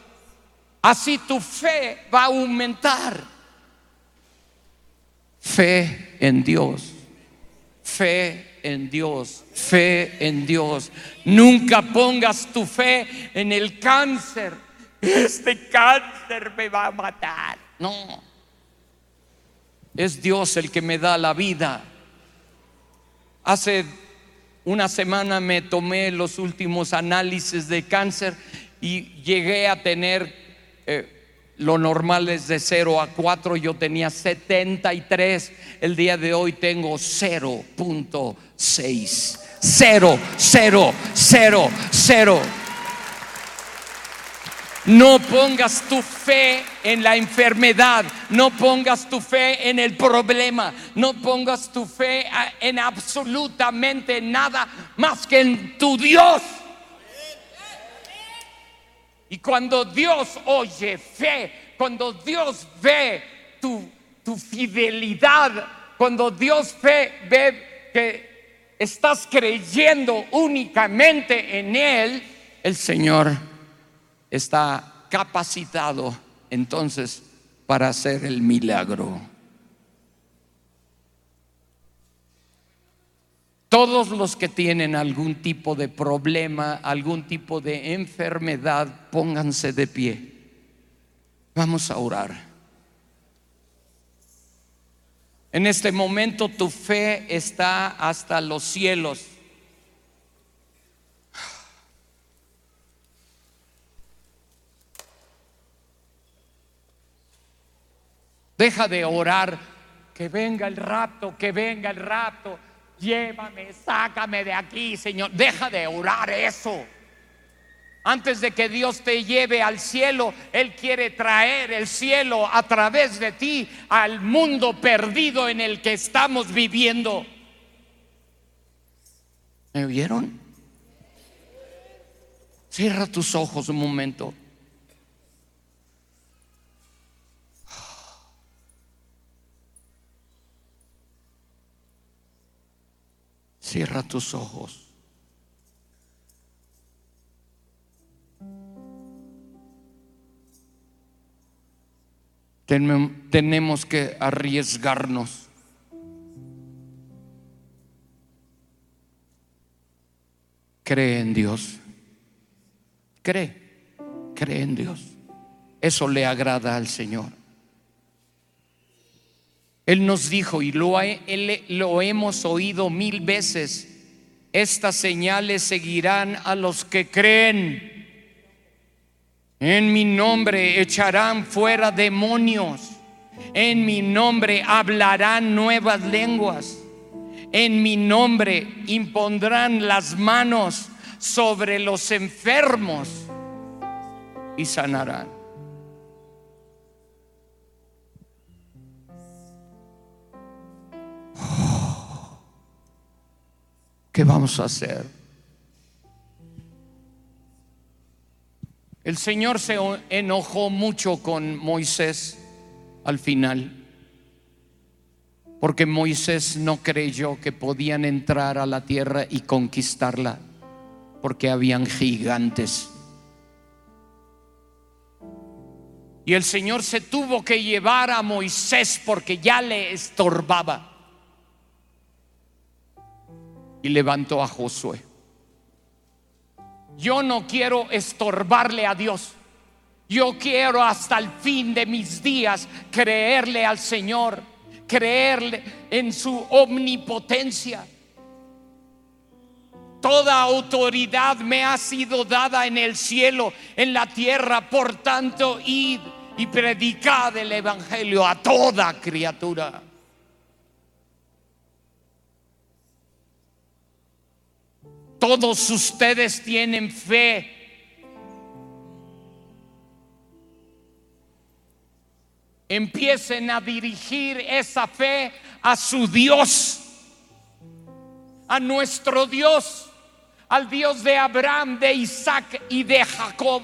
Así tu fe va a aumentar. Fe en Dios. Fe en Dios. Fe en Dios. Nunca pongas tu fe en el cáncer. Este cáncer me va a matar. No. Es Dios el que me da la vida. Hace una semana me tomé los últimos análisis de cáncer y llegué a tener, eh, lo normal es de 0 a 4, yo tenía 73, el día de hoy tengo 0.6. 0, 0, 0, 0. No pongas tu fe en la enfermedad, no pongas tu fe en el problema, no pongas tu fe en absolutamente nada más que en tu Dios. Y cuando Dios oye fe, cuando Dios ve tu, tu fidelidad, cuando Dios ve, ve que estás creyendo únicamente en Él, el Señor está capacitado entonces para hacer el milagro. Todos los que tienen algún tipo de problema, algún tipo de enfermedad, pónganse de pie. Vamos a orar. En este momento tu fe está hasta los cielos. Deja de orar, que venga el rapto, que venga el rapto. Llévame, sácame de aquí, Señor. Deja de orar eso. Antes de que Dios te lleve al cielo, Él quiere traer el cielo a través de ti al mundo perdido en el que estamos viviendo. ¿Me oyeron? Cierra tus ojos un momento. Cierra tus ojos. tenemos que arriesgarnos. Cree en Dios. Cree, cree en Dios. Eso le agrada al Señor. Él nos dijo, y lo, lo hemos oído mil veces, estas señales seguirán a los que creen. En mi nombre echarán fuera demonios. En mi nombre hablarán nuevas lenguas. En mi nombre impondrán las manos sobre los enfermos y sanarán. ¿Qué vamos a hacer? El Señor se enojó mucho con Moisés al final, porque Moisés no creyó que podían entrar a la tierra y conquistarla, porque habían gigantes. Y el Señor se tuvo que llevar a Moisés porque ya le estorbaba. Y levantó a Josué. Yo no quiero estorbarle a Dios. Yo quiero hasta el fin de mis días creerle al Señor, creerle en su omnipotencia. Toda autoridad me ha sido dada en el cielo, en la tierra, por tanto, id y predicad el Evangelio a toda criatura. Todos ustedes tienen fe. Empiecen a dirigir esa fe a su Dios, a nuestro Dios, al Dios de Abraham, de Isaac y de Jacob.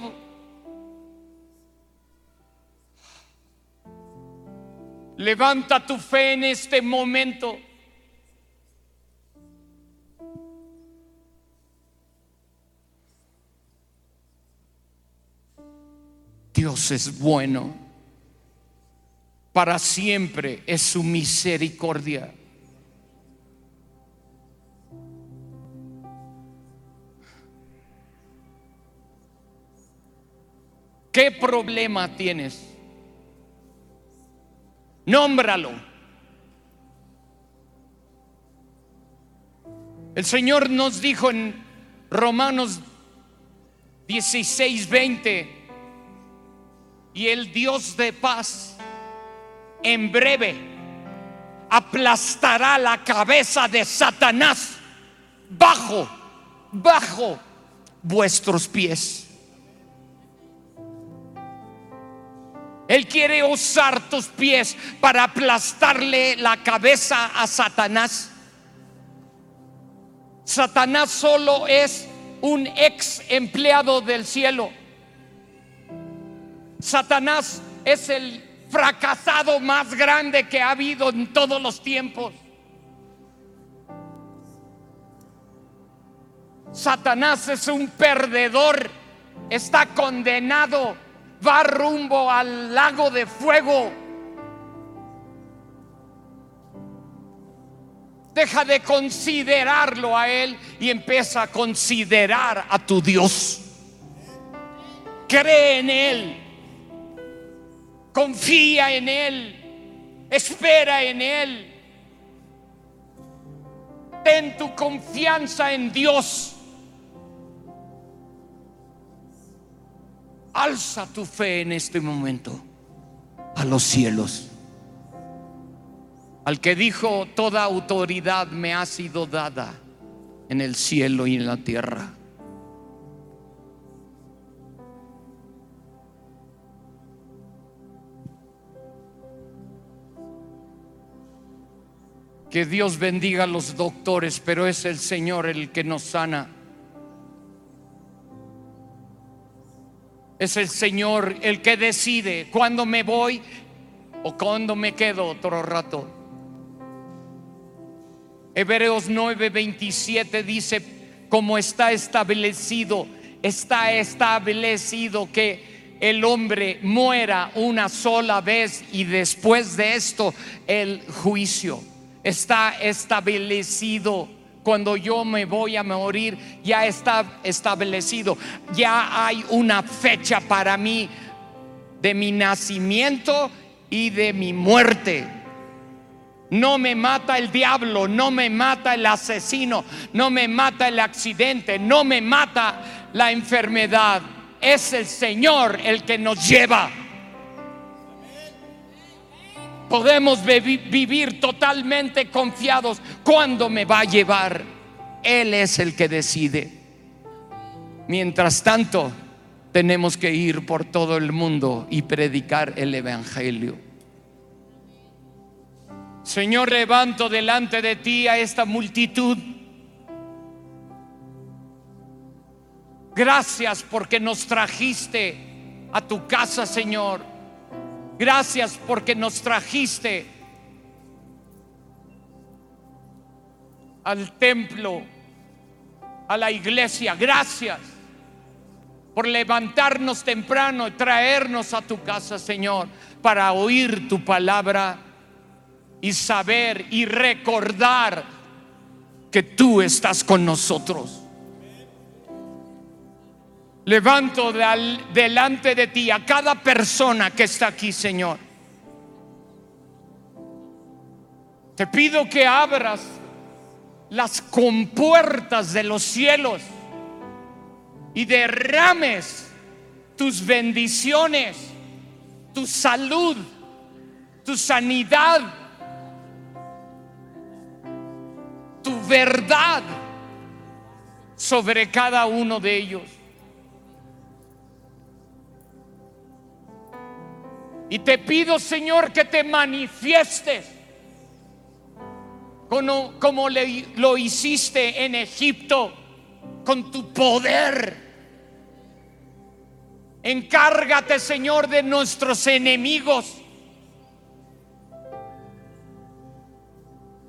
Levanta tu fe en este momento. Dios es bueno. Para siempre es su misericordia. ¿Qué problema tienes? Nómbralo. El Señor nos dijo en Romanos 16, 20 y el Dios de paz en breve aplastará la cabeza de Satanás bajo, bajo vuestros pies. Él quiere usar tus pies para aplastarle la cabeza a Satanás. Satanás solo es un ex empleado del cielo Satanás es el fracasado más grande que ha habido en todos los tiempos. Satanás es un perdedor, está condenado, va rumbo al lago de fuego. Deja de considerarlo a Él y empieza a considerar a tu Dios. Cree en Él. Confía en Él. Espera en Él. Ten tu confianza en Dios. Alza tu fe en este momento a los cielos. Al que dijo, toda autoridad me ha sido dada en el cielo y en la tierra. Que Dios bendiga a los doctores, pero es el Señor el que nos sana. Es el Señor el que decide cuándo me voy o cuándo me quedo otro rato. Hebreos 9:27 dice, como está establecido, está establecido que el hombre muera una sola vez y después de esto el juicio está establecido. Cuando yo me voy a morir, ya está establecido. Ya hay una fecha para mí de mi nacimiento y de mi muerte. No me mata el diablo, no me mata el asesino, no me mata el accidente, no me mata la enfermedad. Es el Señor el que nos lleva podemos vivir totalmente confiados cuando me va a llevar. Él es el que decide. Mientras tanto, tenemos que ir por todo el mundo y predicar el Evangelio. Señor, levanto delante de ti a esta multitud. Gracias porque nos trajiste a tu casa, Señor. Gracias porque nos trajiste al templo, a la iglesia. Gracias por levantarnos temprano y traernos a tu casa, Señor, para oír tu palabra y saber y recordar que tú estás con nosotros. Levanto delante de ti a cada persona que está aquí, Señor. Te pido que abras las compuertas de los cielos y derrames tus bendiciones, tu salud, tu sanidad, tu verdad sobre cada uno de ellos. Y te pido, Señor, que te manifiestes como, como lo hiciste en Egipto con tu poder. Encárgate, Señor, de nuestros enemigos.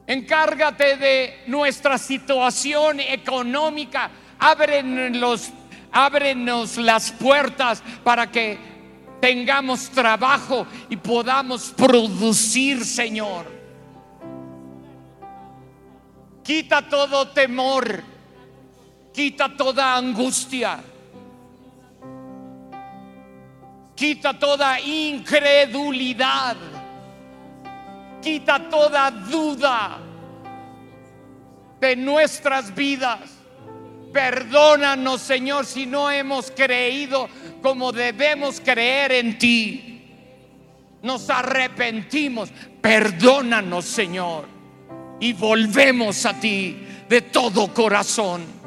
Encárgate de nuestra situación económica. Ábrenos, ábrenos las puertas para que tengamos trabajo y podamos producir, Señor. Quita todo temor, quita toda angustia, quita toda incredulidad, quita toda duda de nuestras vidas. Perdónanos, Señor, si no hemos creído como debemos creer en ti. Nos arrepentimos, perdónanos Señor, y volvemos a ti de todo corazón.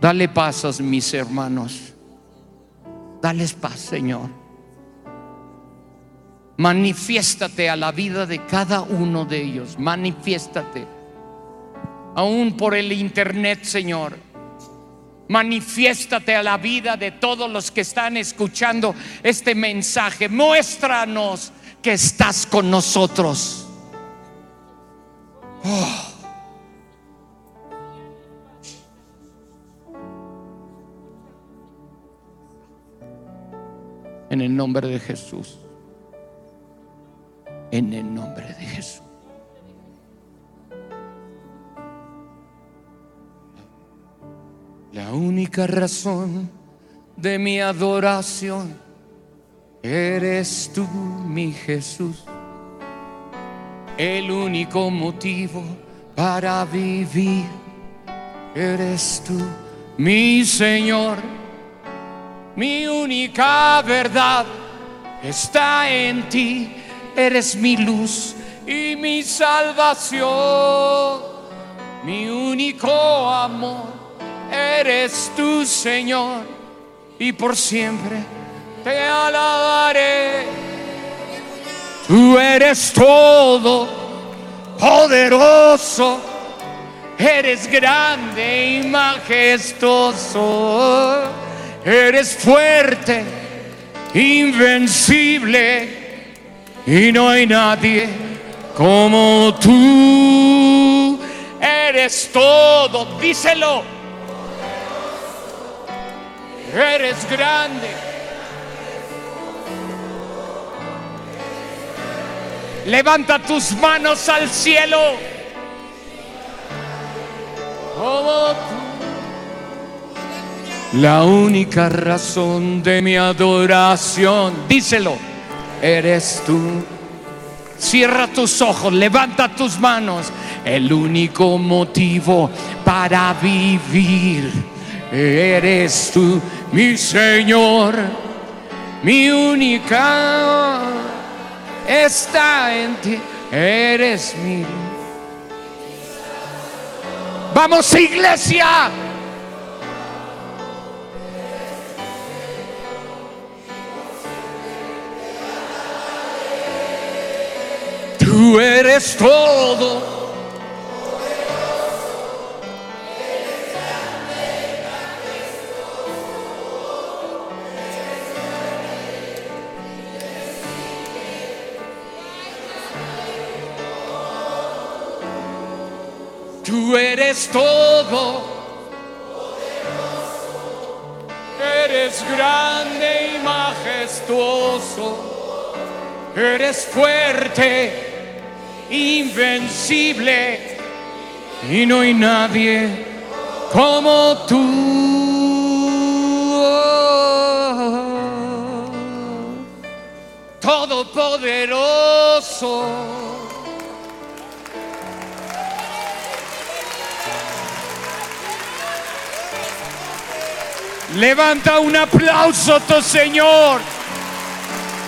Dale paz a mis hermanos. Dales paz, Señor. Manifiéstate a la vida de cada uno de ellos. Manifiéstate. Aún por el internet, Señor. Manifiéstate a la vida de todos los que están escuchando este mensaje. Muéstranos que estás con nosotros. Oh. En el nombre de Jesús. En el nombre de Jesús. La única razón de mi adoración Eres tú, mi Jesús, el único motivo para vivir. Eres tú, mi Señor, mi única verdad está en ti. Eres mi luz y mi salvación, mi único amor. Eres tú, Señor, y por siempre te alabaré. Tú eres todo poderoso, eres grande y majestuoso, eres fuerte, invencible, y no hay nadie como tú. Eres todo, díselo. Eres grande Levanta tus manos al cielo. La única razón de mi adoración, díselo, eres tú. Cierra tus ojos, levanta tus manos. El único motivo para vivir eres tú, mi Señor, mi única está en ti, eres mi. Vamos iglesia. Tú eres todo. Tú eres todo. Eres grande y majestuoso. Eres fuerte, invencible. Y no hay nadie como tú. Todopoderoso. Levanta un aplauso tu Señor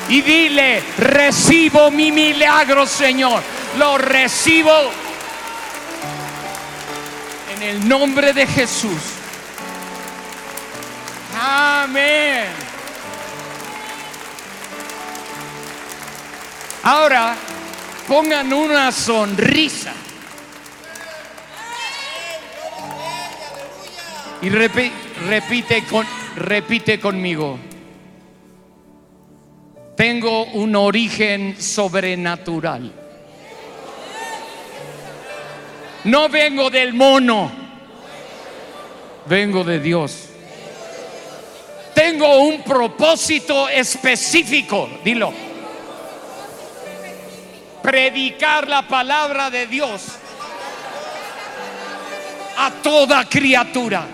y dile, recibo mi milagro, Señor. Lo recibo en el nombre de Jesús. Amén. Ahora pongan una sonrisa. Y repite Repite, con, repite conmigo. Tengo un origen sobrenatural. No vengo del mono, vengo de Dios. Tengo un propósito específico, dilo. Predicar la palabra de Dios a toda criatura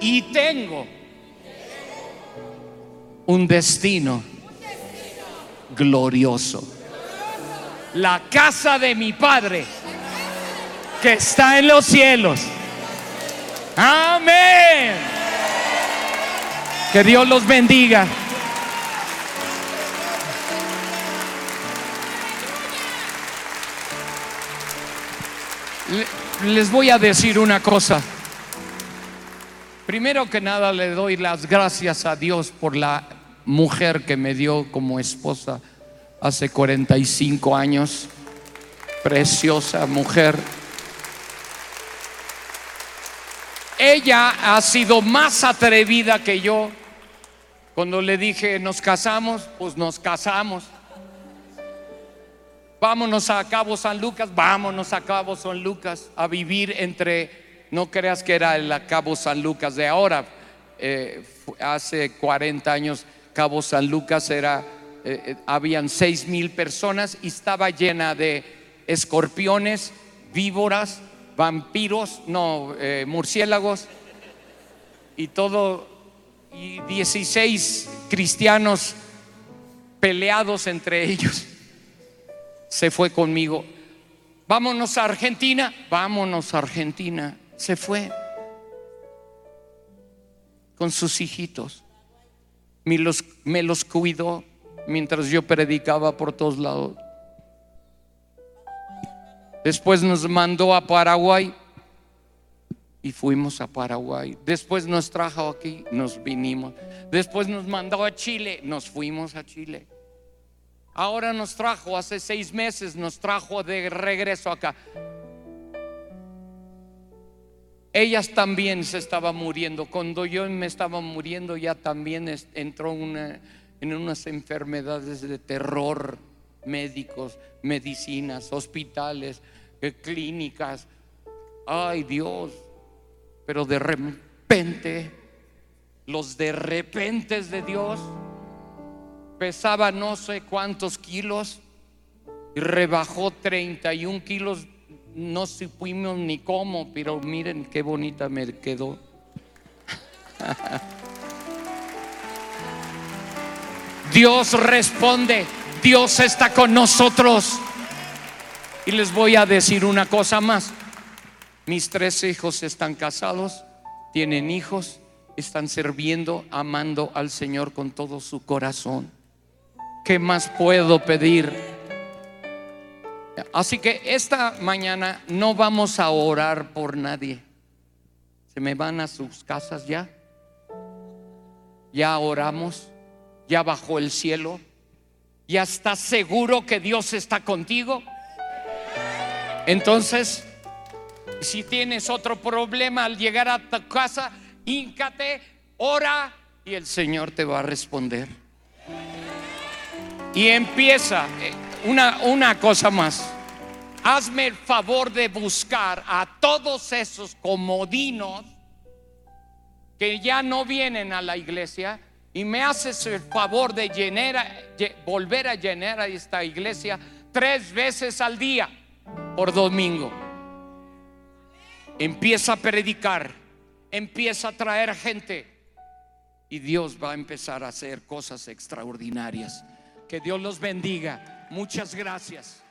y tengo un destino glorioso. La casa de mi Padre que está en los cielos. Amén. Que Dios los bendiga. Les voy a decir una cosa. Primero que nada le doy las gracias a Dios por la mujer que me dio como esposa hace 45 años. Preciosa mujer. Ella ha sido más atrevida que yo. Cuando le dije nos casamos, pues nos casamos. Vámonos a Cabo San Lucas, vámonos a Cabo San Lucas a vivir entre no creas que era el Cabo San Lucas de ahora. Eh, hace 40 años Cabo San Lucas era, eh, eh, habían 6 mil personas y estaba llena de escorpiones, víboras, vampiros, no, murciélagos y todo y 16 cristianos peleados entre ellos. Se fue conmigo. Vámonos a Argentina, vámonos a Argentina. Se fue con sus hijitos. Me los, cuidó mientras yo predicaba por todos lados. Después nos mandó a Paraguay y fuimos a Paraguay. Después nos trajo aquí, nos vinimos. Después nos mandó a Chile, nos fuimos a Chile. Ahora nos trajo, hace seis meses, nos trajo de regreso acá. Ellas también se estaban muriendo. Cuando yo me estaba muriendo, ya también entró en unas enfermedades de terror, médicos, medicinas, hospitales, eh, clínicas. Ay Dios, pero de repente, los de repente de Dios, pesaba no sé cuántos kilos y rebajó 31 kilos. No supimos ni cómo, pero miren qué bonita me quedó. Dios responde, Dios está con nosotros. Y les voy a decir una cosa más. Mis tres hijos están casados, tienen hijos, están sirviendo, amando al Señor con todo su corazón. ¿Qué más puedo pedir? Así que esta mañana no vamos a orar por nadie. ¿Se me van a sus casas ya? Ya oramos, ya bajó el cielo, ya estás seguro que Dios está contigo. Entonces, si tienes otro problema al llegar a tu casa, híncate, ora y el Señor te va a responder. Y empieza eh, una, una cosa más. Hazme el favor de buscar a todos esos comodinos que ya no vienen a la iglesia y me haces el favor de llenar, volver a llenar a esta iglesia tres veces al día por domingo. Empieza a predicar, empieza a traer gente y Dios va a empezar a hacer cosas extraordinarias. Que Dios los bendiga. Muchas gracias.